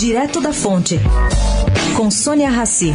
Direto da Fonte, com Sônia Rassi.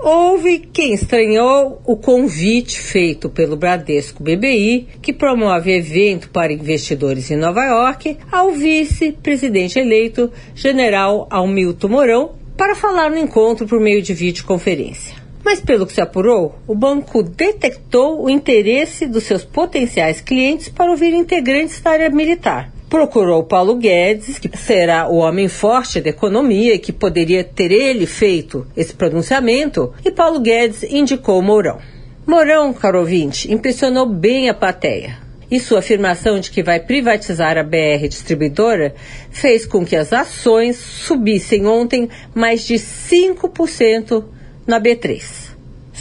Houve quem estranhou o convite feito pelo Bradesco BBI, que promove evento para investidores em Nova York, ao vice-presidente eleito, general Almilton Mourão, para falar no encontro por meio de videoconferência. Mas, pelo que se apurou, o banco detectou o interesse dos seus potenciais clientes para ouvir integrantes da área militar procurou Paulo Guedes, que será o homem forte da economia e que poderia ter ele feito esse pronunciamento, e Paulo Guedes indicou Mourão. Mourão, caro ouvinte, impressionou bem a plateia. E sua afirmação de que vai privatizar a BR distribuidora fez com que as ações subissem ontem mais de 5% na B3.